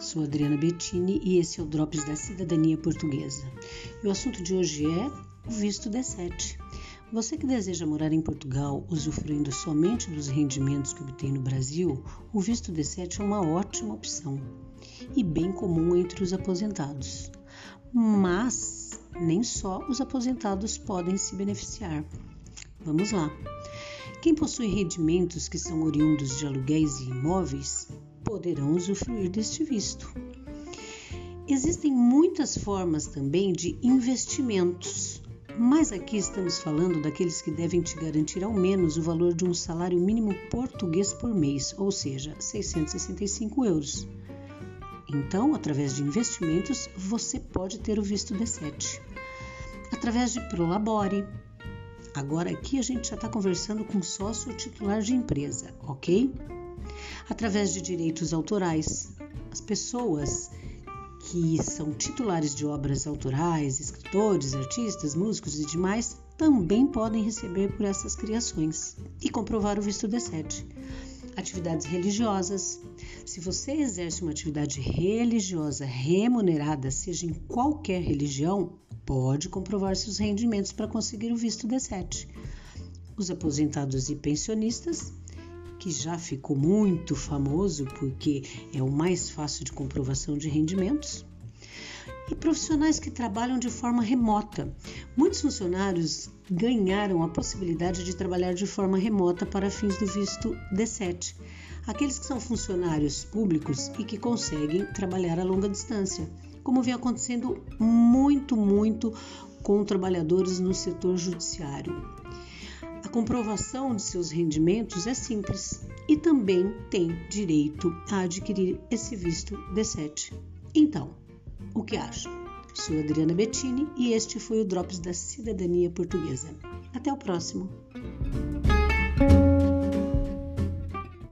sou Adriana Bettini e esse é o Drops da Cidadania Portuguesa. E o assunto de hoje é o visto D7. Você que deseja morar em Portugal usufruindo somente dos rendimentos que obtém no Brasil, o visto D7 é uma ótima opção e bem comum entre os aposentados. Mas nem só os aposentados podem se beneficiar. Vamos lá. Quem possui rendimentos que são oriundos de aluguéis e imóveis poderão usufruir deste visto. Existem muitas formas também de investimentos, mas aqui estamos falando daqueles que devem te garantir ao menos o valor de um salário mínimo português por mês, ou seja, 665 euros. Então, através de investimentos, você pode ter o visto D7. Através de Prolabore, Agora aqui a gente já está conversando com sócio titular de empresa, ok? Através de direitos autorais, as pessoas que são titulares de obras autorais, escritores, artistas, músicos e demais, também podem receber por essas criações e comprovar o visto D7. Atividades religiosas. Se você exerce uma atividade religiosa remunerada, seja em qualquer religião, pode comprovar seus rendimentos para conseguir o visto D7. Os aposentados e pensionistas, que já ficou muito famoso porque é o mais fácil de comprovação de rendimentos, e profissionais que trabalham de forma remota. Muitos funcionários ganharam a possibilidade de trabalhar de forma remota para fins do visto D7. Aqueles que são funcionários públicos e que conseguem trabalhar a longa distância como vem acontecendo muito, muito com trabalhadores no setor judiciário. Comprovação de seus rendimentos é simples e também tem direito a adquirir esse visto D7. Então, o que acha? Sou Adriana Bettini e este foi o Drops da Cidadania Portuguesa. Até o próximo!